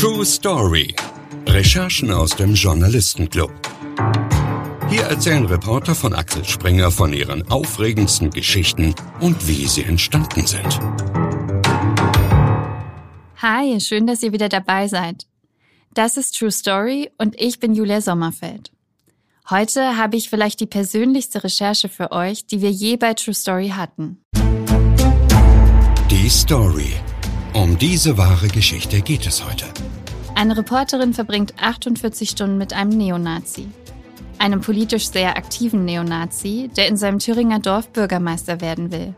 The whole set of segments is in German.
True Story. Recherchen aus dem Journalistenclub. Hier erzählen Reporter von Axel Springer von ihren aufregendsten Geschichten und wie sie entstanden sind. Hi, schön, dass ihr wieder dabei seid. Das ist True Story und ich bin Julia Sommerfeld. Heute habe ich vielleicht die persönlichste Recherche für euch, die wir je bei True Story hatten. Die Story. Um diese wahre Geschichte geht es heute. Eine Reporterin verbringt 48 Stunden mit einem Neonazi. Einem politisch sehr aktiven Neonazi, der in seinem Thüringer Dorf Bürgermeister werden will.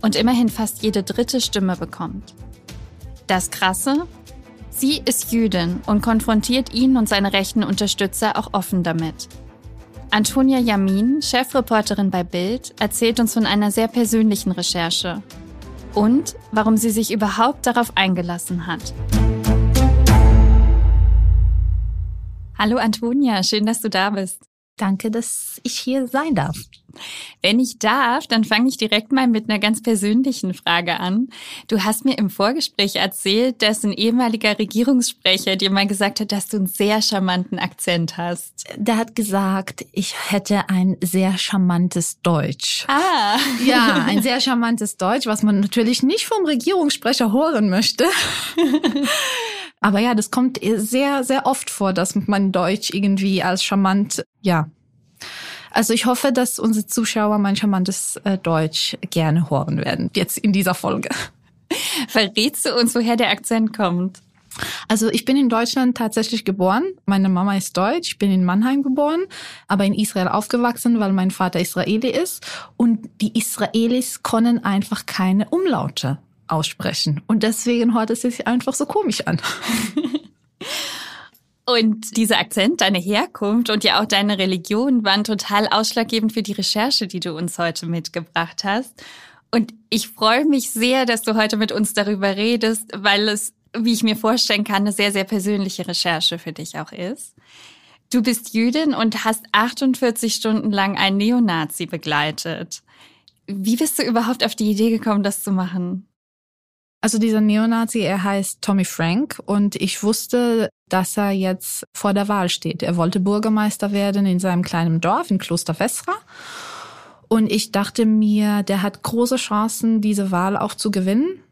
Und immerhin fast jede dritte Stimme bekommt. Das Krasse? Sie ist Jüdin und konfrontiert ihn und seine rechten Unterstützer auch offen damit. Antonia Yamin, Chefreporterin bei Bild, erzählt uns von einer sehr persönlichen Recherche und warum sie sich überhaupt darauf eingelassen hat. Hallo Antonia, schön, dass du da bist. Danke, dass ich hier sein darf. Wenn ich darf, dann fange ich direkt mal mit einer ganz persönlichen Frage an. Du hast mir im Vorgespräch erzählt, dass ein ehemaliger Regierungssprecher dir mal gesagt hat, dass du einen sehr charmanten Akzent hast. Der hat gesagt, ich hätte ein sehr charmantes Deutsch. Ah. Ja, ein sehr charmantes Deutsch, was man natürlich nicht vom Regierungssprecher hören möchte. Aber ja, das kommt sehr, sehr oft vor, dass man Deutsch irgendwie als charmant, ja. Also ich hoffe, dass unsere Zuschauer mein charmantes äh, Deutsch gerne hören werden, jetzt in dieser Folge. Verrätst du uns, woher der Akzent kommt? Also ich bin in Deutschland tatsächlich geboren. Meine Mama ist deutsch. Ich bin in Mannheim geboren, aber in Israel aufgewachsen, weil mein Vater Israeli ist. Und die Israelis können einfach keine Umlaute aussprechen. Und deswegen hört es sich einfach so komisch an. Und dieser Akzent, deine Herkunft und ja auch deine Religion waren total ausschlaggebend für die Recherche, die du uns heute mitgebracht hast. Und ich freue mich sehr, dass du heute mit uns darüber redest, weil es, wie ich mir vorstellen kann, eine sehr, sehr persönliche Recherche für dich auch ist. Du bist Jüdin und hast 48 Stunden lang einen Neonazi begleitet. Wie bist du überhaupt auf die Idee gekommen, das zu machen? Also dieser Neonazi, er heißt Tommy Frank und ich wusste, dass er jetzt vor der Wahl steht. Er wollte Bürgermeister werden in seinem kleinen Dorf in Kloster Vesra. Und ich dachte mir, der hat große Chancen, diese Wahl auch zu gewinnen.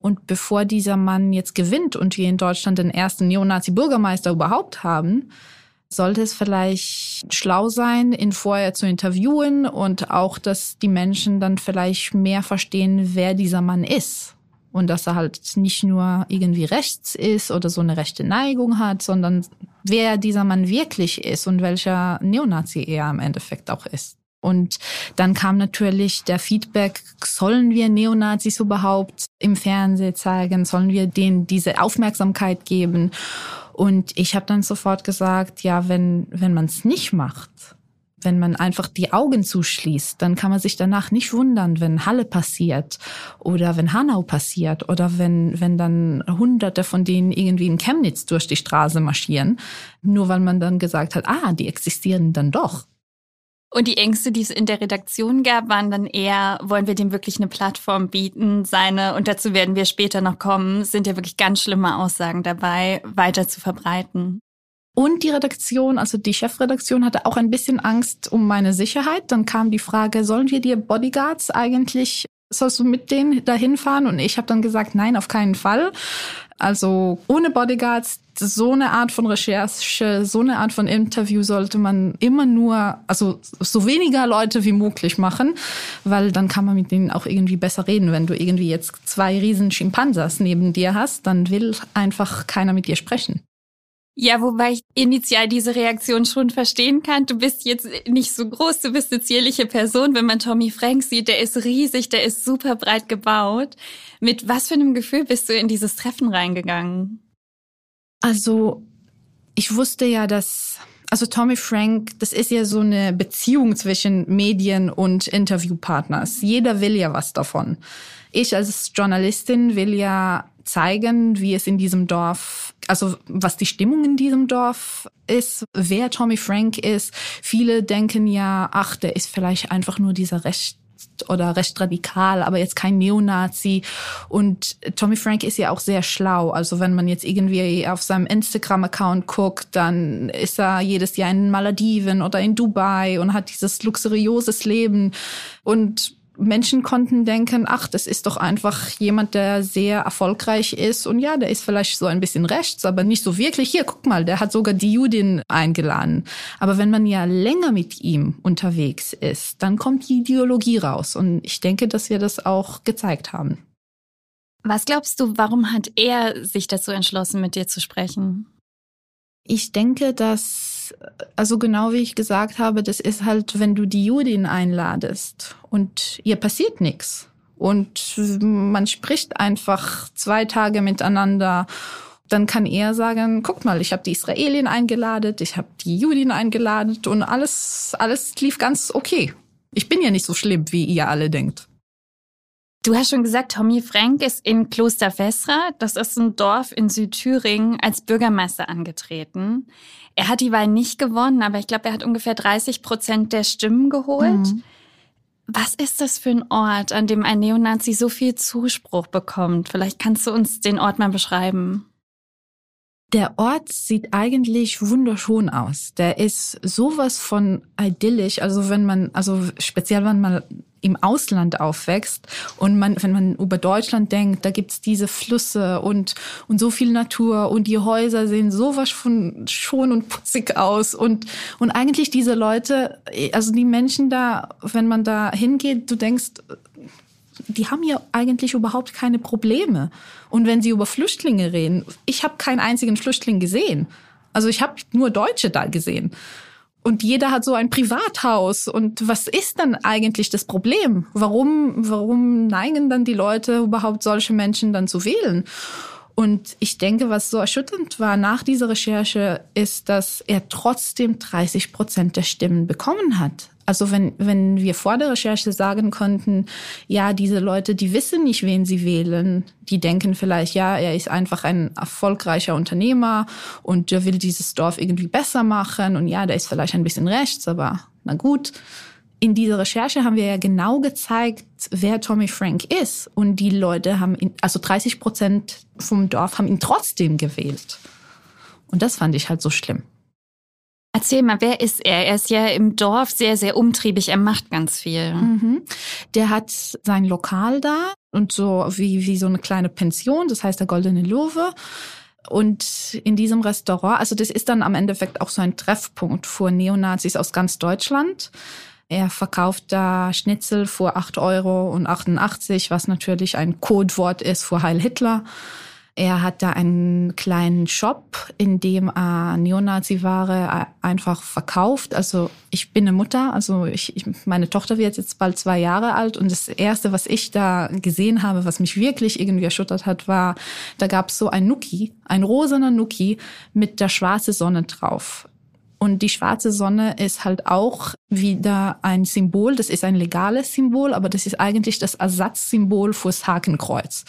Und bevor dieser Mann jetzt gewinnt und wir in Deutschland den ersten Neonazi-Bürgermeister überhaupt haben, sollte es vielleicht schlau sein, ihn vorher zu interviewen und auch, dass die Menschen dann vielleicht mehr verstehen, wer dieser Mann ist und dass er halt nicht nur irgendwie rechts ist oder so eine rechte Neigung hat, sondern wer dieser Mann wirklich ist und welcher Neonazi er im Endeffekt auch ist. Und dann kam natürlich der Feedback, sollen wir Neonazis überhaupt im Fernsehen zeigen? Sollen wir denen diese Aufmerksamkeit geben? Und ich habe dann sofort gesagt, ja, wenn, wenn man es nicht macht, wenn man einfach die Augen zuschließt, dann kann man sich danach nicht wundern, wenn Halle passiert oder wenn Hanau passiert oder wenn, wenn dann Hunderte von denen irgendwie in Chemnitz durch die Straße marschieren, nur weil man dann gesagt hat, ah, die existieren dann doch. Und die Ängste, die es in der Redaktion gab, waren dann eher, wollen wir dem wirklich eine Plattform bieten, seine, und dazu werden wir später noch kommen, sind ja wirklich ganz schlimme Aussagen dabei, weiter zu verbreiten. Und die Redaktion, also die Chefredaktion, hatte auch ein bisschen Angst um meine Sicherheit. Dann kam die Frage, sollen wir dir Bodyguards eigentlich, sollst du mit denen dahin fahren? Und ich habe dann gesagt, nein, auf keinen Fall. Also ohne Bodyguards, so eine Art von Recherche, so eine Art von Interview sollte man immer nur, also so weniger Leute wie möglich machen, weil dann kann man mit denen auch irgendwie besser reden. Wenn du irgendwie jetzt zwei riesen Schimpansas neben dir hast, dann will einfach keiner mit dir sprechen. Ja, wobei ich initial diese Reaktion schon verstehen kann. Du bist jetzt nicht so groß, du bist eine zierliche Person. Wenn man Tommy Frank sieht, der ist riesig, der ist super breit gebaut. Mit was für einem Gefühl bist du in dieses Treffen reingegangen? Also, ich wusste ja, dass, also Tommy Frank, das ist ja so eine Beziehung zwischen Medien und Interviewpartners. Jeder will ja was davon. Ich als Journalistin will ja zeigen, wie es in diesem Dorf, also was die Stimmung in diesem Dorf ist, wer Tommy Frank ist. Viele denken ja, ach, der ist vielleicht einfach nur dieser recht oder recht radikal, aber jetzt kein Neonazi. Und Tommy Frank ist ja auch sehr schlau. Also wenn man jetzt irgendwie auf seinem Instagram-Account guckt, dann ist er jedes Jahr in Malediven oder in Dubai und hat dieses luxurioses Leben. Und Menschen konnten denken, ach, das ist doch einfach jemand, der sehr erfolgreich ist. Und ja, der ist vielleicht so ein bisschen rechts, aber nicht so wirklich. Hier, guck mal, der hat sogar die Judin eingeladen. Aber wenn man ja länger mit ihm unterwegs ist, dann kommt die Ideologie raus. Und ich denke, dass wir das auch gezeigt haben. Was glaubst du, warum hat er sich dazu entschlossen, mit dir zu sprechen? Ich denke, dass, also genau wie ich gesagt habe, das ist halt, wenn du die Judin einladest und ihr passiert nichts und man spricht einfach zwei Tage miteinander dann kann er sagen, guck mal, ich habe die Israelien eingeladen, ich habe die Judin eingeladen und alles, alles lief ganz okay. Ich bin ja nicht so schlimm, wie ihr alle denkt. Du hast schon gesagt, Tommy Frank ist in Kloster Vesra, das ist ein Dorf in Südthüringen, als Bürgermeister angetreten. Er hat die Wahl nicht gewonnen, aber ich glaube, er hat ungefähr 30 Prozent der Stimmen geholt. Mhm. Was ist das für ein Ort, an dem ein Neonazi so viel Zuspruch bekommt? Vielleicht kannst du uns den Ort mal beschreiben. Der Ort sieht eigentlich wunderschön aus. Der ist sowas von idyllisch. Also wenn man, also speziell wenn man im Ausland aufwächst und man, wenn man über Deutschland denkt, da gibt's diese Flüsse und, und so viel Natur und die Häuser sehen sowas von schon und putzig aus und, und eigentlich diese Leute, also die Menschen da, wenn man da hingeht, du denkst, die haben hier eigentlich überhaupt keine Probleme. Und wenn sie über Flüchtlinge reden, ich habe keinen einzigen Flüchtling gesehen. Also ich habe nur Deutsche da gesehen. Und jeder hat so ein Privathaus. Und was ist dann eigentlich das Problem? Warum, warum neigen dann die Leute überhaupt solche Menschen dann zu wählen? Und ich denke, was so erschütternd war nach dieser Recherche, ist, dass er trotzdem 30 Prozent der Stimmen bekommen hat. Also wenn, wenn wir vor der Recherche sagen konnten, ja, diese Leute, die wissen nicht, wen sie wählen, die denken vielleicht, ja, er ist einfach ein erfolgreicher Unternehmer und der will dieses Dorf irgendwie besser machen und ja, der ist vielleicht ein bisschen rechts, aber na gut. In dieser Recherche haben wir ja genau gezeigt, wer Tommy Frank ist. Und die Leute haben ihn, also 30 Prozent vom Dorf haben ihn trotzdem gewählt. Und das fand ich halt so schlimm. Erzähl mal, wer ist er? Er ist ja im Dorf sehr, sehr umtriebig. Er macht ganz viel. Mhm. Der hat sein Lokal da und so wie, wie so eine kleine Pension, das heißt der Goldene Löwe. Und in diesem Restaurant, also das ist dann am Endeffekt auch so ein Treffpunkt für Neonazis aus ganz Deutschland. Er verkauft da Schnitzel für 8 Euro und 88, was natürlich ein Codewort ist für Heil Hitler. Er hat da einen kleinen Shop, in dem er Neonazi-Ware einfach verkauft. Also ich bin eine Mutter, also ich, ich, meine Tochter wird jetzt bald zwei Jahre alt und das Erste, was ich da gesehen habe, was mich wirklich irgendwie erschüttert hat, war, da gab es so ein Nuki, ein rosaner Nuki mit der schwarze Sonne drauf. Und die schwarze Sonne ist halt auch wieder ein Symbol, das ist ein legales Symbol, aber das ist eigentlich das Ersatzsymbol fürs Hakenkreuz.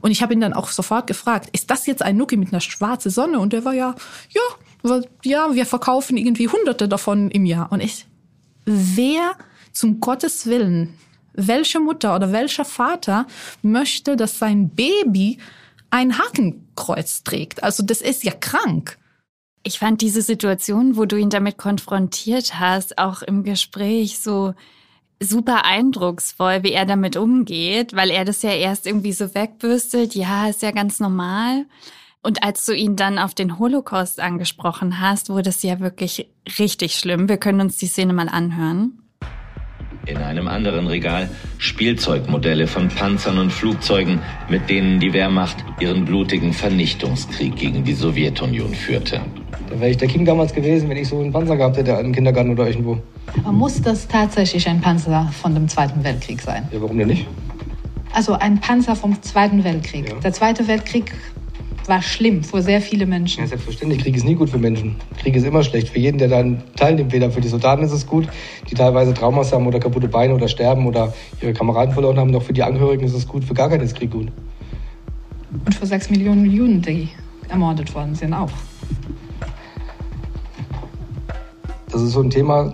Und ich habe ihn dann auch sofort gefragt, ist das jetzt ein Nuki mit einer schwarzen Sonne? Und der war ja, ja, ja, wir verkaufen irgendwie hunderte davon im Jahr. Und ich, wer zum Gottes Willen, welche Mutter oder welcher Vater möchte, dass sein Baby ein Hakenkreuz trägt? Also das ist ja krank. Ich fand diese Situation, wo du ihn damit konfrontiert hast, auch im Gespräch so super eindrucksvoll, wie er damit umgeht, weil er das ja erst irgendwie so wegbürstet. Ja, ist ja ganz normal. Und als du ihn dann auf den Holocaust angesprochen hast, wurde es ja wirklich richtig schlimm. Wir können uns die Szene mal anhören. In einem anderen Regal Spielzeugmodelle von Panzern und Flugzeugen, mit denen die Wehrmacht ihren blutigen Vernichtungskrieg gegen die Sowjetunion führte. Da wäre ich der King damals gewesen, wenn ich so einen Panzer gehabt hätte im Kindergarten oder irgendwo. Aber muss das tatsächlich ein Panzer von dem Zweiten Weltkrieg sein? Ja, warum denn nicht? Also ein Panzer vom Zweiten Weltkrieg. Ja. Der Zweite Weltkrieg war schlimm für sehr viele Menschen. Ja, selbstverständlich. Krieg ist nie gut für Menschen. Krieg ist immer schlecht. Für jeden, der daran teilnimmt. Weder für die Soldaten ist es gut, die teilweise Traumas haben oder kaputte Beine oder sterben oder ihre Kameraden verloren haben, noch für die Angehörigen ist es gut. Für gar keinen ist Krieg gut. Und für sechs Millionen Juden, die ermordet worden sind, auch. Das ist so ein Thema,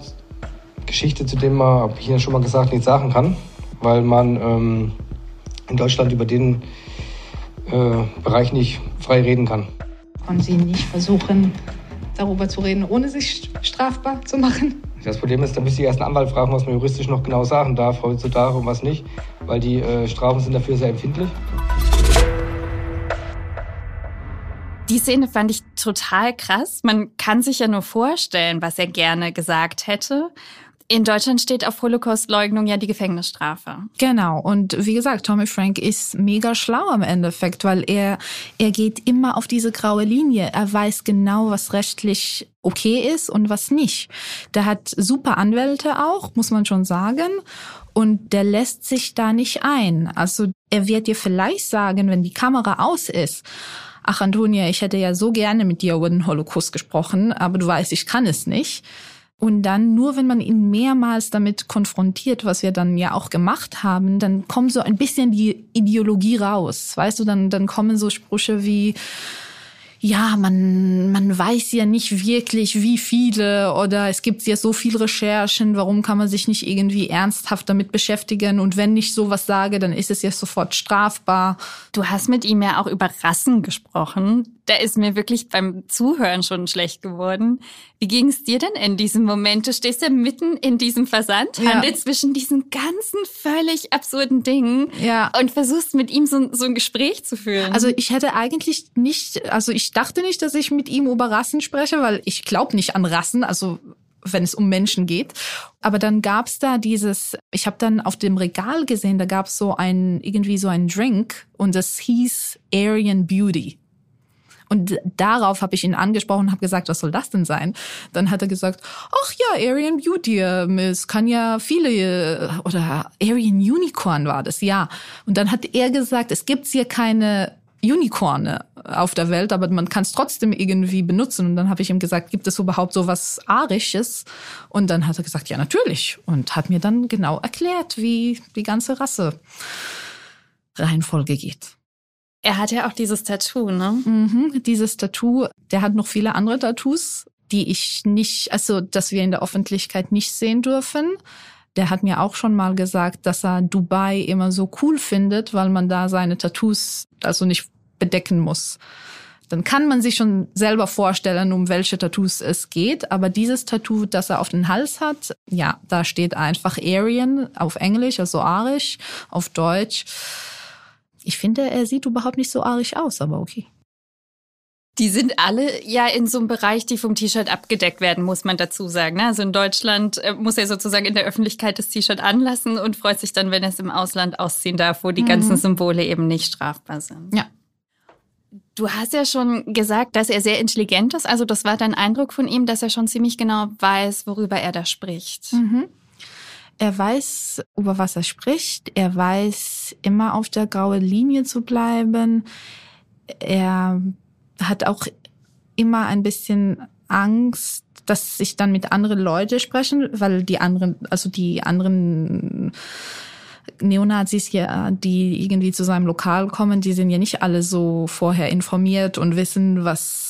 Geschichte, zu dem man, habe ich Ihnen schon mal gesagt, nichts sagen kann. weil man ähm, in Deutschland über den äh, Bereich nicht frei reden kann. Und Sie nicht versuchen, darüber zu reden, ohne sich strafbar zu machen? Das Problem ist, da müsste ich erst einen Anwalt fragen, was man juristisch noch genau sagen darf heutzutage und was nicht, weil die äh, Strafen sind dafür sehr empfindlich. Die Szene fand ich total krass. Man kann sich ja nur vorstellen, was er gerne gesagt hätte. In Deutschland steht auf Holocaustleugnung ja die Gefängnisstrafe. Genau. Und wie gesagt, Tommy Frank ist mega schlau im Endeffekt, weil er, er geht immer auf diese graue Linie. Er weiß genau, was rechtlich okay ist und was nicht. Der hat super Anwälte auch, muss man schon sagen. Und der lässt sich da nicht ein. Also er wird dir vielleicht sagen, wenn die Kamera aus ist, ach Antonia, ich hätte ja so gerne mit dir über den Holocaust gesprochen, aber du weißt, ich kann es nicht. Und dann nur, wenn man ihn mehrmals damit konfrontiert, was wir dann ja auch gemacht haben, dann kommt so ein bisschen die Ideologie raus. Weißt du, dann, dann kommen so Sprüche wie, ja, man, man weiß ja nicht wirklich, wie viele oder es gibt ja so viele Recherchen, warum kann man sich nicht irgendwie ernsthaft damit beschäftigen und wenn ich sowas sage, dann ist es ja sofort strafbar. Du hast mit ihm ja auch über Rassen gesprochen. Da ist mir wirklich beim Zuhören schon schlecht geworden. Wie ging es dir denn in diesem Moment? Du stehst ja mitten in diesem Versandhandel ja. zwischen diesen ganzen völlig absurden Dingen ja. und versuchst mit ihm so, so ein Gespräch zu führen. Also ich hätte eigentlich nicht, also ich dachte nicht, dass ich mit ihm über Rassen spreche, weil ich glaube nicht an Rassen, also wenn es um Menschen geht. Aber dann gab's da dieses, ich habe dann auf dem Regal gesehen, da gab's so ein, irgendwie so ein Drink und das hieß Aryan Beauty. Und darauf habe ich ihn angesprochen und habe gesagt, was soll das denn sein? Dann hat er gesagt, ach ja, Aryan Beauty, ähm, es kann ja viele, äh, oder Aryan Unicorn war das, ja. Und dann hat er gesagt, es gibt hier keine Unicorne auf der Welt, aber man kann es trotzdem irgendwie benutzen. Und dann habe ich ihm gesagt, gibt es überhaupt so was Arisches? Und dann hat er gesagt, ja, natürlich. Und hat mir dann genau erklärt, wie die ganze Rasse Reihenfolge geht. Er hat ja auch dieses Tattoo, ne? Mhm, dieses Tattoo. Der hat noch viele andere Tattoos, die ich nicht, also dass wir in der Öffentlichkeit nicht sehen dürfen. Der hat mir auch schon mal gesagt, dass er Dubai immer so cool findet, weil man da seine Tattoos also nicht bedecken muss. Dann kann man sich schon selber vorstellen, um welche Tattoos es geht. Aber dieses Tattoo, das er auf den Hals hat, ja, da steht einfach Aryan auf Englisch, also arisch, auf Deutsch. Ich finde, er sieht überhaupt nicht so arisch aus, aber okay. Die sind alle ja in so einem Bereich, die vom T-Shirt abgedeckt werden, muss man dazu sagen. Ne? Also in Deutschland äh, muss er sozusagen in der Öffentlichkeit das T-Shirt anlassen und freut sich dann, wenn er es im Ausland ausziehen darf, wo die mhm. ganzen Symbole eben nicht strafbar sind. Ja. Du hast ja schon gesagt, dass er sehr intelligent ist. Also das war dein Eindruck von ihm, dass er schon ziemlich genau weiß, worüber er da spricht. Mhm. Er weiß, über was er spricht. Er weiß, immer auf der grauen Linie zu bleiben. Er hat auch immer ein bisschen Angst, dass ich dann mit anderen Leuten sprechen, weil die anderen, also die anderen Neonazis hier, die irgendwie zu seinem Lokal kommen, die sind ja nicht alle so vorher informiert und wissen, was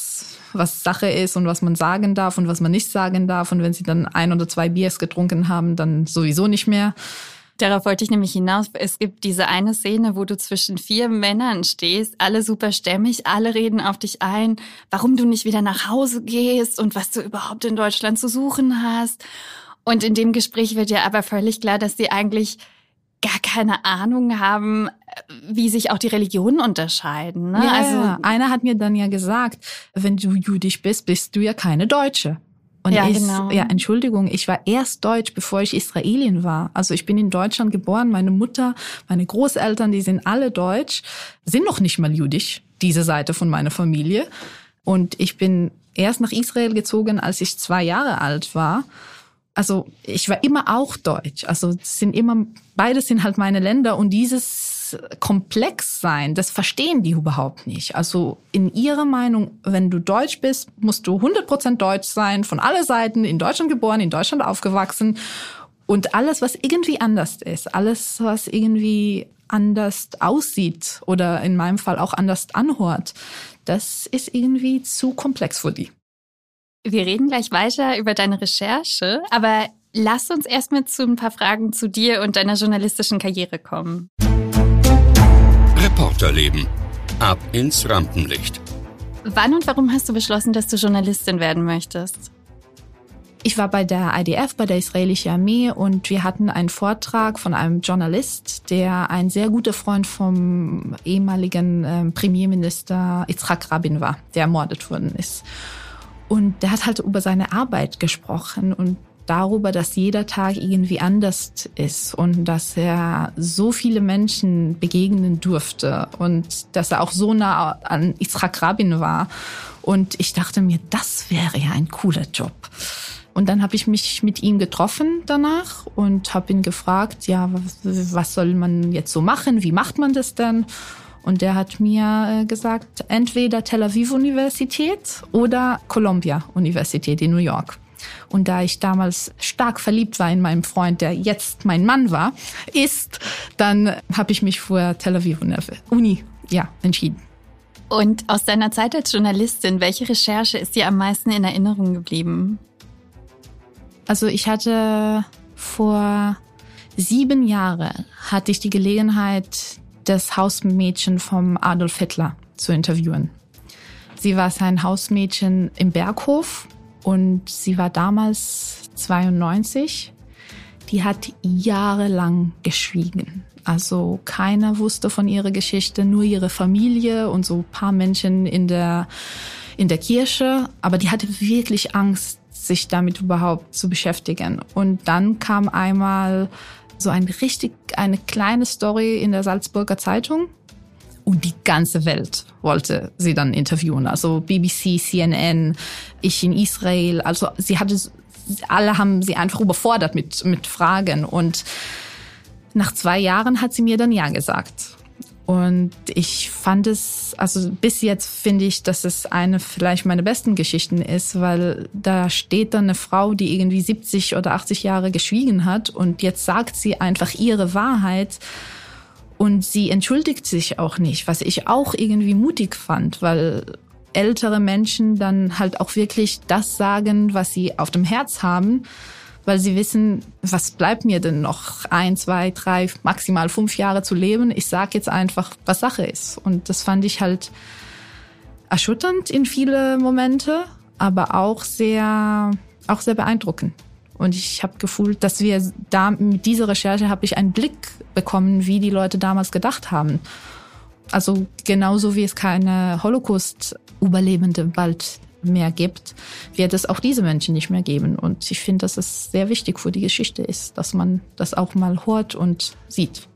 was Sache ist und was man sagen darf und was man nicht sagen darf. Und wenn sie dann ein oder zwei Biers getrunken haben, dann sowieso nicht mehr. Darauf wollte ich nämlich hinaus. Es gibt diese eine Szene, wo du zwischen vier Männern stehst, alle super stämmig, alle reden auf dich ein, warum du nicht wieder nach Hause gehst und was du überhaupt in Deutschland zu suchen hast. Und in dem Gespräch wird ja aber völlig klar, dass sie eigentlich gar keine Ahnung haben, wie sich auch die Religionen unterscheiden. Ne? Ja, also einer hat mir dann ja gesagt, wenn du jüdisch bist, bist du ja keine Deutsche. Und ja, ich, genau. ja, Entschuldigung, ich war erst Deutsch, bevor ich Israelin war. Also ich bin in Deutschland geboren. Meine Mutter, meine Großeltern, die sind alle deutsch, sind noch nicht mal jüdisch, diese Seite von meiner Familie. Und ich bin erst nach Israel gezogen, als ich zwei Jahre alt war also ich war immer auch deutsch. Also sind immer, beides sind halt meine Länder und dieses Komplexsein, das verstehen die überhaupt nicht. Also in ihrer Meinung, wenn du deutsch bist, musst du 100% deutsch sein, von alle Seiten, in Deutschland geboren, in Deutschland aufgewachsen und alles, was irgendwie anders ist, alles, was irgendwie anders aussieht oder in meinem Fall auch anders anhört, das ist irgendwie zu komplex für die. Wir reden gleich weiter über deine Recherche, aber Lass uns erstmal zu ein paar Fragen zu dir und deiner journalistischen Karriere kommen. Reporterleben. Ab ins Rampenlicht. Wann und warum hast du beschlossen, dass du Journalistin werden möchtest? Ich war bei der IDF, bei der israelischen Armee und wir hatten einen Vortrag von einem Journalist, der ein sehr guter Freund vom ehemaligen äh, Premierminister Yitzhak Rabin war, der ermordet worden ist. Und der hat halt über seine Arbeit gesprochen und darüber, dass jeder Tag irgendwie anders ist und dass er so viele Menschen begegnen durfte und dass er auch so nah an Yitzhak Rabin war. Und ich dachte mir, das wäre ja ein cooler Job. Und dann habe ich mich mit ihm getroffen danach und habe ihn gefragt, ja, was soll man jetzt so machen? Wie macht man das denn? Und der hat mir äh, gesagt, entweder Tel Aviv Universität oder Columbia Universität in New York. Und da ich damals stark verliebt war in meinen Freund, der jetzt mein Mann war, ist, dann habe ich mich für Tel Aviv Uni ja, entschieden. Und aus deiner Zeit als Journalistin, welche Recherche ist dir am meisten in Erinnerung geblieben? Also ich hatte vor sieben Jahren hatte ich die Gelegenheit, das Hausmädchen vom Adolf Hitler zu interviewen. Sie war sein Hausmädchen im Berghof und sie war damals 92. Die hat jahrelang geschwiegen. Also keiner wusste von ihrer Geschichte, nur ihre Familie und so paar Menschen in der, in der Kirche. Aber die hatte wirklich Angst, sich damit überhaupt zu beschäftigen. Und dann kam einmal so ein richtig, eine kleine Story in der Salzburger Zeitung. Und die ganze Welt wollte sie dann interviewen. Also BBC, CNN, ich in Israel. Also sie hatte, alle haben sie einfach überfordert mit, mit Fragen. Und nach zwei Jahren hat sie mir dann Ja gesagt. Und ich fand es, also bis jetzt finde ich, dass es eine vielleicht meine besten Geschichten ist, weil da steht dann eine Frau, die irgendwie 70 oder 80 Jahre geschwiegen hat und jetzt sagt sie einfach ihre Wahrheit und sie entschuldigt sich auch nicht, was ich auch irgendwie mutig fand, weil ältere Menschen dann halt auch wirklich das sagen, was sie auf dem Herz haben weil sie wissen, was bleibt mir denn noch ein, zwei, drei, maximal fünf Jahre zu leben. Ich sage jetzt einfach, was Sache ist. Und das fand ich halt erschütternd in viele Momente, aber auch sehr, auch sehr beeindruckend. Und ich habe gefühlt, dass wir da mit dieser Recherche habe ich einen Blick bekommen, wie die Leute damals gedacht haben. Also genauso wie es keine Holocaust-Überlebende bald mehr gibt, wird es auch diese Menschen nicht mehr geben. Und ich finde, dass es sehr wichtig für die Geschichte ist, dass man das auch mal hört und sieht.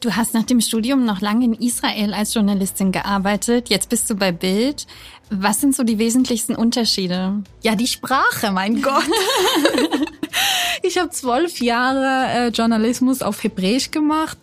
Du hast nach dem Studium noch lange in Israel als Journalistin gearbeitet. Jetzt bist du bei Bild. Was sind so die wesentlichsten Unterschiede? Ja, die Sprache, mein Gott. Ich habe zwölf Jahre äh, Journalismus auf Hebräisch gemacht.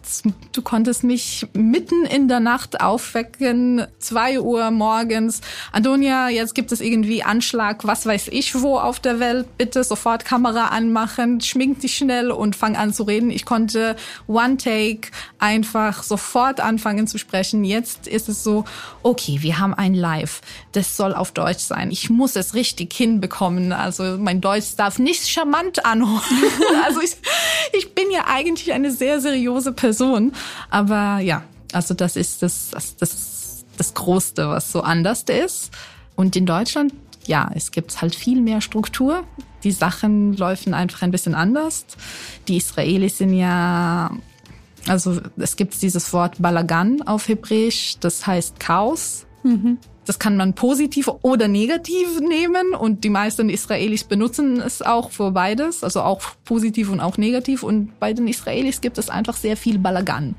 Du konntest mich mitten in der Nacht aufwecken, zwei Uhr morgens. Antonia, jetzt gibt es irgendwie Anschlag, was weiß ich wo auf der Welt. Bitte sofort Kamera anmachen, schmink dich schnell und fang an zu reden. Ich konnte One Take einfach sofort anfangen zu sprechen. Jetzt ist es so, okay, wir haben ein Live. Das soll auf Deutsch sein. Ich muss es richtig hinbekommen. Also mein Deutsch darf nicht charmant anhören. also ich, ich bin ja eigentlich eine sehr seriöse Person. Aber ja, also das ist das, das, das, das Größte, was so anders ist. Und in Deutschland, ja, es gibt halt viel mehr Struktur. Die Sachen laufen einfach ein bisschen anders. Die Israelis sind ja, also es gibt dieses Wort Balagan auf Hebräisch, das heißt Chaos. Mhm. Das kann man positiv oder negativ nehmen und die meisten Israelis benutzen es auch für beides, also auch positiv und auch negativ. Und bei den Israelis gibt es einfach sehr viel Balagan.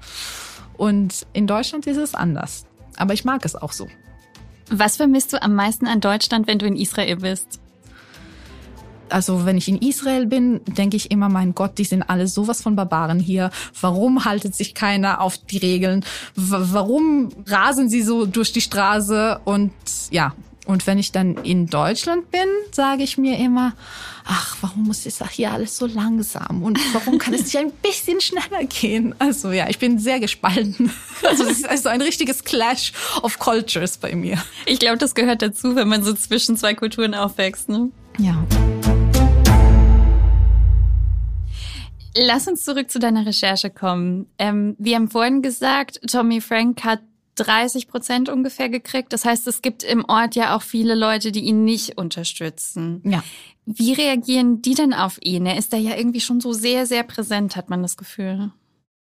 Und in Deutschland ist es anders. Aber ich mag es auch so. Was vermisst du am meisten an Deutschland, wenn du in Israel bist? Also wenn ich in Israel bin, denke ich immer, mein Gott, die sind alle sowas von Barbaren hier. Warum haltet sich keiner auf die Regeln? W warum rasen sie so durch die Straße? Und ja, und wenn ich dann in Deutschland bin, sage ich mir immer, ach, warum muss es hier alles so langsam? Und warum kann es nicht ein bisschen schneller gehen? Also ja, ich bin sehr gespalten. Also es ist also ein richtiges Clash of Cultures bei mir. Ich glaube, das gehört dazu, wenn man so zwischen zwei Kulturen aufwächst, ne? Ja. Lass uns zurück zu deiner Recherche kommen. Ähm, wir haben vorhin gesagt, Tommy Frank hat 30 Prozent ungefähr gekriegt. Das heißt, es gibt im Ort ja auch viele Leute, die ihn nicht unterstützen. Ja. Wie reagieren die denn auf ihn? Er ist da ja irgendwie schon so sehr, sehr präsent, hat man das Gefühl.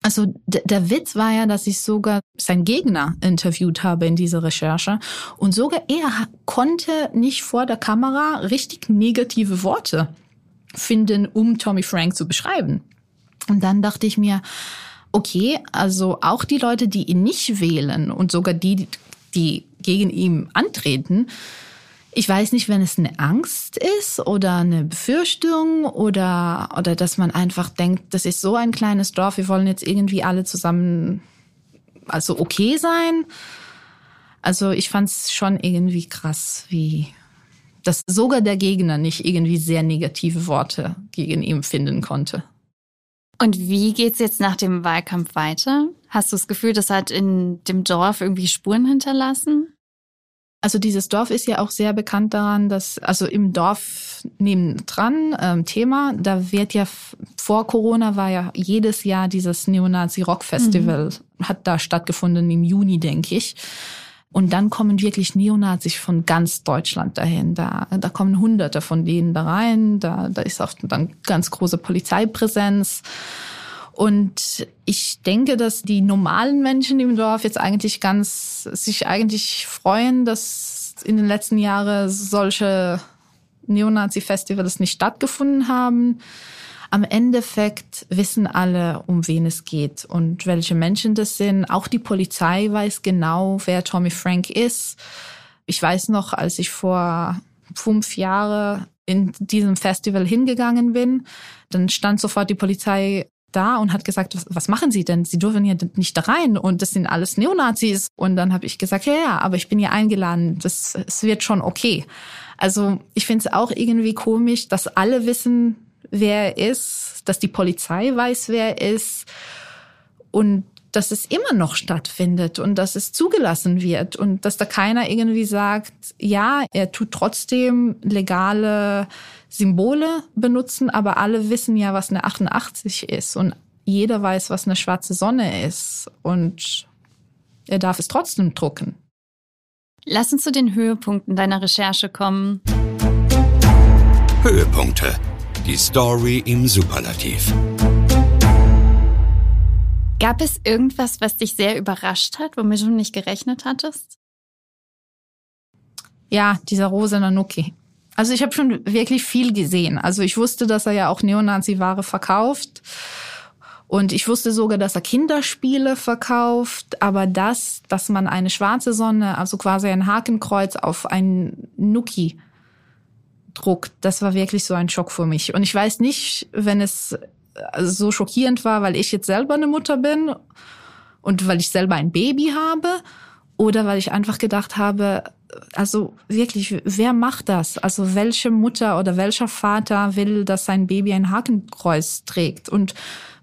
Also der Witz war ja, dass ich sogar sein Gegner interviewt habe in dieser Recherche und sogar er konnte nicht vor der Kamera richtig negative Worte finden, um Tommy Frank zu beschreiben. Und dann dachte ich mir, okay, also auch die Leute, die ihn nicht wählen und sogar die, die gegen ihn antreten, ich weiß nicht, wenn es eine Angst ist oder eine Befürchtung oder, oder dass man einfach denkt, das ist so ein kleines Dorf, wir wollen jetzt irgendwie alle zusammen, also okay sein. Also ich fand es schon irgendwie krass, wie, dass sogar der Gegner nicht irgendwie sehr negative Worte gegen ihn finden konnte. Und wie geht's jetzt nach dem Wahlkampf weiter? Hast du das Gefühl, das hat in dem Dorf irgendwie Spuren hinterlassen? Also dieses Dorf ist ja auch sehr bekannt daran, dass also im Dorf nebendran ähm, Thema, da wird ja vor Corona war ja jedes Jahr dieses Neonazi Rock Festival mhm. hat da stattgefunden im Juni, denke ich. Und dann kommen wirklich Neonazis von ganz Deutschland dahin. Da, da kommen Hunderte von denen da rein. Da, da ist auch dann ganz große Polizeipräsenz. Und ich denke, dass die normalen Menschen im Dorf jetzt eigentlich ganz, sich eigentlich freuen, dass in den letzten Jahren solche Neonazi-Festivals nicht stattgefunden haben. Am Endeffekt wissen alle, um wen es geht und welche Menschen das sind. Auch die Polizei weiß genau, wer Tommy Frank ist. Ich weiß noch, als ich vor fünf Jahren in diesem Festival hingegangen bin, dann stand sofort die Polizei da und hat gesagt, was, was machen Sie denn? Sie dürfen hier nicht da rein und das sind alles Neonazis. Und dann habe ich gesagt, ja, ja, aber ich bin hier eingeladen, das, es wird schon okay. Also ich finde es auch irgendwie komisch, dass alle wissen, wer er ist, dass die Polizei weiß, wer er ist und dass es immer noch stattfindet und dass es zugelassen wird und dass da keiner irgendwie sagt, ja, er tut trotzdem legale Symbole benutzen, aber alle wissen ja, was eine 88 ist und jeder weiß, was eine schwarze Sonne ist und er darf es trotzdem drucken. Lass uns zu den Höhepunkten deiner Recherche kommen. Höhepunkte. Die Story im Superlativ. Gab es irgendwas, was dich sehr überrascht hat, womit du nicht gerechnet hattest? Ja, dieser rosa Nanuki. Also ich habe schon wirklich viel gesehen. Also ich wusste, dass er ja auch Neonazi-Ware verkauft. Und ich wusste sogar, dass er Kinderspiele verkauft. Aber das, dass man eine schwarze Sonne, also quasi ein Hakenkreuz auf ein Nuki druckt, das war wirklich so ein Schock für mich. Und ich weiß nicht, wenn es also so schockierend war, weil ich jetzt selber eine Mutter bin und weil ich selber ein Baby habe oder weil ich einfach gedacht habe, also wirklich, wer macht das? Also welche Mutter oder welcher Vater will, dass sein Baby ein Hakenkreuz trägt? Und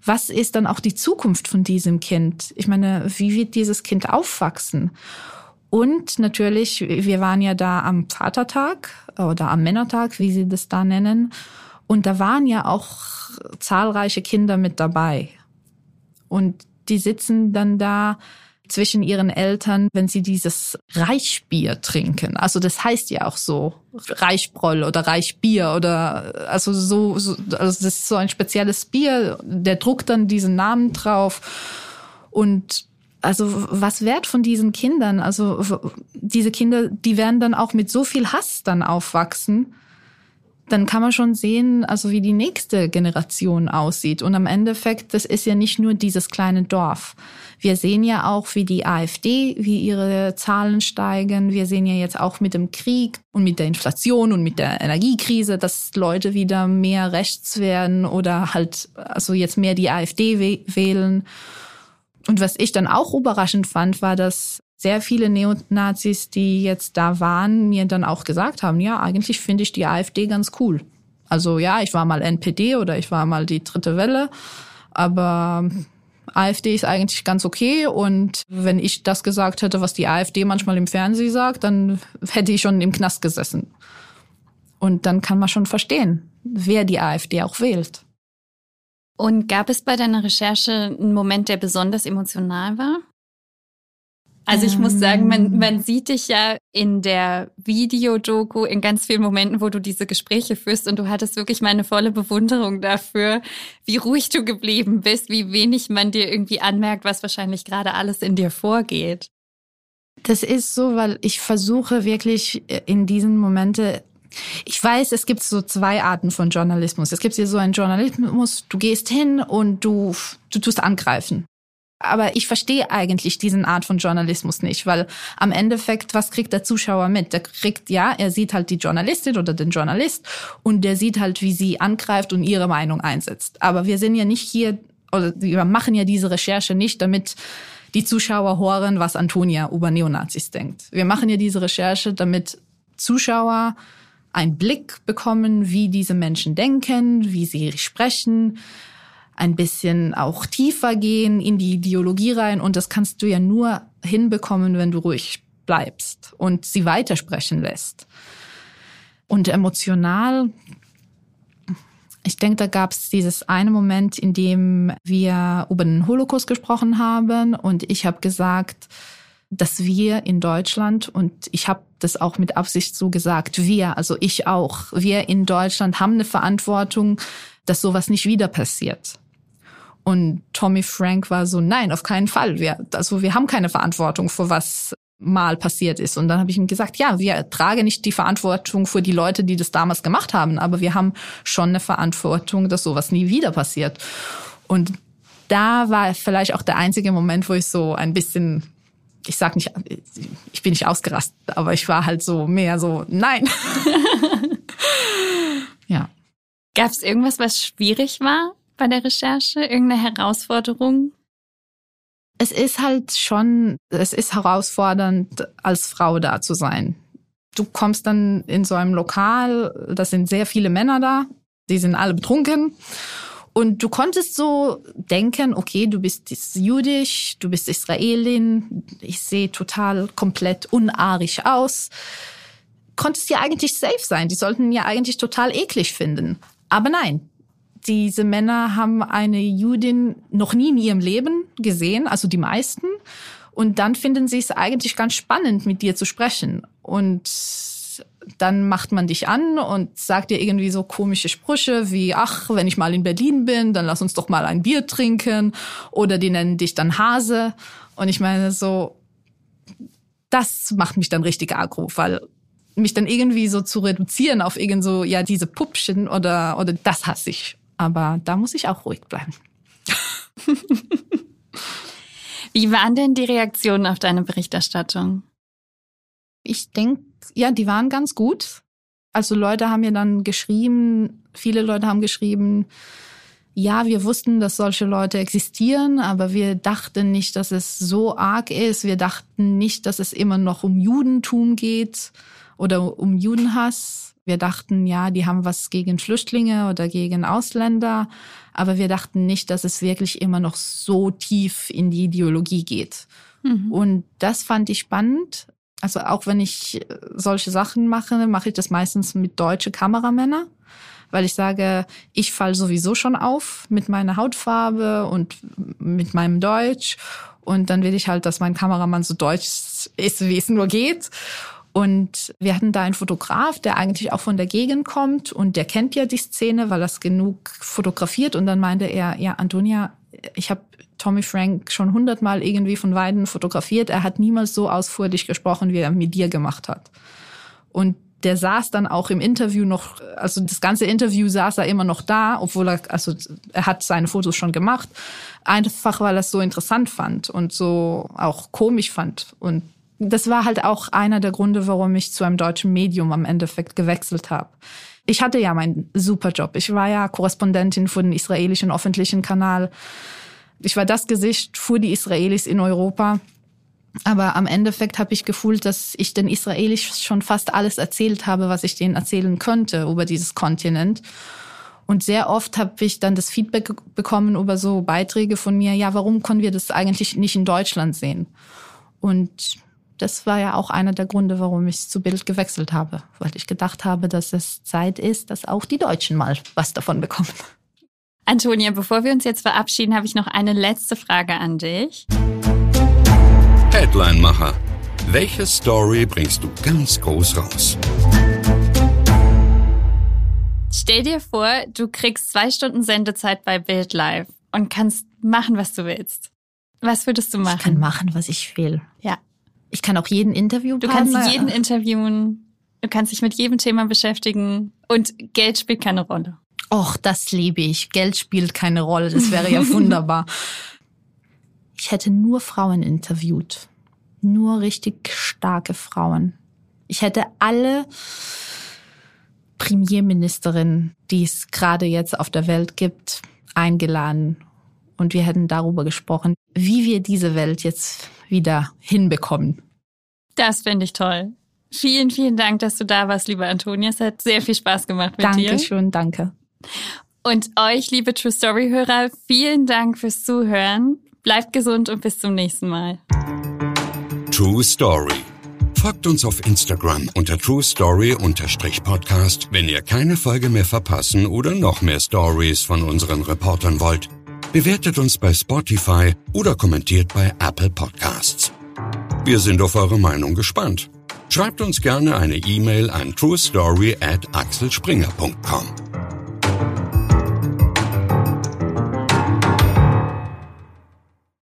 was ist dann auch die Zukunft von diesem Kind? Ich meine, wie wird dieses Kind aufwachsen? Und natürlich, wir waren ja da am Vatertag oder am Männertag, wie sie das da nennen. Und da waren ja auch zahlreiche Kinder mit dabei. Und die sitzen dann da zwischen ihren Eltern, wenn sie dieses Reichbier trinken. Also das heißt ja auch so Reichbroll oder Reichbier oder also so, so also das ist so ein spezielles Bier, der druckt dann diesen Namen drauf und also was wert von diesen Kindern? Also diese Kinder, die werden dann auch mit so viel Hass dann aufwachsen dann kann man schon sehen, also wie die nächste Generation aussieht. Und am Endeffekt, das ist ja nicht nur dieses kleine Dorf. Wir sehen ja auch, wie die AfD, wie ihre Zahlen steigen. Wir sehen ja jetzt auch mit dem Krieg und mit der Inflation und mit der Energiekrise, dass Leute wieder mehr rechts werden oder halt, also jetzt mehr die AfD wählen. Und was ich dann auch überraschend fand, war, dass sehr viele Neonazis, die jetzt da waren, mir dann auch gesagt haben, ja, eigentlich finde ich die AfD ganz cool. Also ja, ich war mal NPD oder ich war mal die dritte Welle, aber AfD ist eigentlich ganz okay und wenn ich das gesagt hätte, was die AfD manchmal im Fernsehen sagt, dann hätte ich schon im Knast gesessen. Und dann kann man schon verstehen, wer die AfD auch wählt. Und gab es bei deiner Recherche einen Moment, der besonders emotional war? Also ich muss sagen, man, Ähm. man sieht dich ja in der Videodoku in ganz vielen Momenten, wo du diese Gespräche führst und du hattest wirklich meine volle Bewunderung dafür, wie ruhig du geblieben bist, wie wenig man dir irgendwie anmerkt, was wahrscheinlich gerade alles in dir vorgeht. Das ist so, weil ich versuche wirklich äh, in diesen Momente ich weiß, es gibt so zwei Arten von Journalismus. Es gibt hier so einen Journalismus, du gehst hin und du, du tust angreifen. Aber ich verstehe eigentlich diesen Art von Journalismus nicht, weil am Endeffekt, was kriegt der Zuschauer mit? Der kriegt, ja, er sieht halt die Journalistin oder den Journalist und der sieht halt, wie sie angreift und ihre Meinung einsetzt. Aber wir sind ja nicht hier, oder wir machen ja diese Recherche nicht, damit die Zuschauer hören, was Antonia über Neonazis denkt. Wir machen ja diese Recherche, damit Zuschauer einen Blick bekommen, wie diese Menschen denken, wie sie sprechen, ein bisschen auch tiefer gehen in die Ideologie rein. Und das kannst du ja nur hinbekommen, wenn du ruhig bleibst und sie weitersprechen lässt. Und emotional, ich denke, da gab es dieses eine Moment, in dem wir über den Holocaust gesprochen haben und ich habe gesagt, dass wir in Deutschland, und ich habe das auch mit Absicht so gesagt, wir, also ich auch, wir in Deutschland haben eine Verantwortung, dass sowas nicht wieder passiert. Und Tommy Frank war so, nein, auf keinen Fall. Wir, also wir haben keine Verantwortung für was mal passiert ist. Und dann habe ich ihm gesagt, ja, wir tragen nicht die Verantwortung für die Leute, die das damals gemacht haben, aber wir haben schon eine Verantwortung, dass sowas nie wieder passiert. Und da war vielleicht auch der einzige Moment, wo ich so ein bisschen, ich sag nicht, ich bin nicht ausgerastet, aber ich war halt so mehr so, nein. ja. Gab es irgendwas, was schwierig war bei der Recherche? Irgendeine Herausforderung? Es ist halt schon, es ist herausfordernd, als Frau da zu sein. Du kommst dann in so einem Lokal, da sind sehr viele Männer da, die sind alle betrunken. Und du konntest so denken, okay, du bist jüdisch, du bist Israelin, ich sehe total komplett unarisch aus. Konntest ja eigentlich safe sein, die sollten ja eigentlich total eklig finden. Aber nein, diese Männer haben eine Judin noch nie in ihrem Leben gesehen, also die meisten. Und dann finden sie es eigentlich ganz spannend, mit dir zu sprechen. Und dann macht man dich an und sagt dir irgendwie so komische Sprüche wie, ach, wenn ich mal in Berlin bin, dann lass uns doch mal ein Bier trinken. Oder die nennen dich dann Hase. Und ich meine so, das macht mich dann richtig aggro, weil mich dann irgendwie so zu reduzieren auf irgend so, ja, diese Puppchen oder, oder das hasse ich. Aber da muss ich auch ruhig bleiben. Wie waren denn die Reaktionen auf deine Berichterstattung? Ich denke, ja, die waren ganz gut. Also Leute haben mir dann geschrieben, viele Leute haben geschrieben, ja, wir wussten, dass solche Leute existieren, aber wir dachten nicht, dass es so arg ist. Wir dachten nicht, dass es immer noch um Judentum geht oder um Judenhass. Wir dachten, ja, die haben was gegen Flüchtlinge oder gegen Ausländer, aber wir dachten nicht, dass es wirklich immer noch so tief in die Ideologie geht. Mhm. Und das fand ich spannend. Also auch wenn ich solche Sachen mache, mache ich das meistens mit deutsche Kameramänner, weil ich sage, ich fall sowieso schon auf mit meiner Hautfarbe und mit meinem Deutsch. Und dann will ich halt, dass mein Kameramann so deutsch ist, wie es nur geht. Und wir hatten da einen Fotograf, der eigentlich auch von der Gegend kommt und der kennt ja die Szene, weil es genug fotografiert. Und dann meinte er, ja, Antonia, ich habe Tommy Frank schon hundertmal irgendwie von Weiden fotografiert. Er hat niemals so ausführlich gesprochen, wie er mit dir gemacht hat. Und der saß dann auch im Interview noch, also das ganze Interview saß er immer noch da, obwohl er, also er hat seine Fotos schon gemacht, einfach weil er es so interessant fand und so auch komisch fand. Und das war halt auch einer der Gründe, warum ich zu einem deutschen Medium am Endeffekt gewechselt habe. Ich hatte ja meinen Superjob. Ich war ja Korrespondentin für den israelischen öffentlichen Kanal. Ich war das Gesicht für die Israelis in Europa. Aber am Endeffekt habe ich gefühlt, dass ich den Israelis schon fast alles erzählt habe, was ich denen erzählen könnte über dieses Kontinent. Und sehr oft habe ich dann das Feedback bekommen über so Beiträge von mir, ja, warum können wir das eigentlich nicht in Deutschland sehen? Und das war ja auch einer der Gründe, warum ich zu Bild gewechselt habe, weil ich gedacht habe, dass es Zeit ist, dass auch die Deutschen mal was davon bekommen. Antonia, bevor wir uns jetzt verabschieden, habe ich noch eine letzte Frage an dich. Headline-Macher. Welche Story bringst du ganz groß raus? Stell dir vor, du kriegst zwei Stunden Sendezeit bei Bild Live und kannst machen, was du willst. Was würdest du machen? Ich kann machen, was ich will. Ja. Ich kann auch jeden Interview Du kannst jeden interviewen, du kannst dich mit jedem Thema beschäftigen und Geld spielt keine Rolle. Och, das liebe ich. Geld spielt keine Rolle. Das wäre ja wunderbar. Ich hätte nur Frauen interviewt. Nur richtig starke Frauen. Ich hätte alle Premierministerinnen, die es gerade jetzt auf der Welt gibt, eingeladen. Und wir hätten darüber gesprochen, wie wir diese Welt jetzt wieder hinbekommen. Das finde ich toll. Vielen, vielen Dank, dass du da warst, liebe Antonia. Es hat sehr viel Spaß gemacht mit dir. Dankeschön, danke. Und euch, liebe True Story Hörer, vielen Dank fürs Zuhören. Bleibt gesund und bis zum nächsten Mal. True Story. Folgt uns auf Instagram unter True Story-Podcast, wenn ihr keine Folge mehr verpassen oder noch mehr Stories von unseren Reportern wollt. Bewertet uns bei Spotify oder kommentiert bei Apple Podcasts. Wir sind auf eure Meinung gespannt. Schreibt uns gerne eine E-Mail an truestory at axelspringer.com.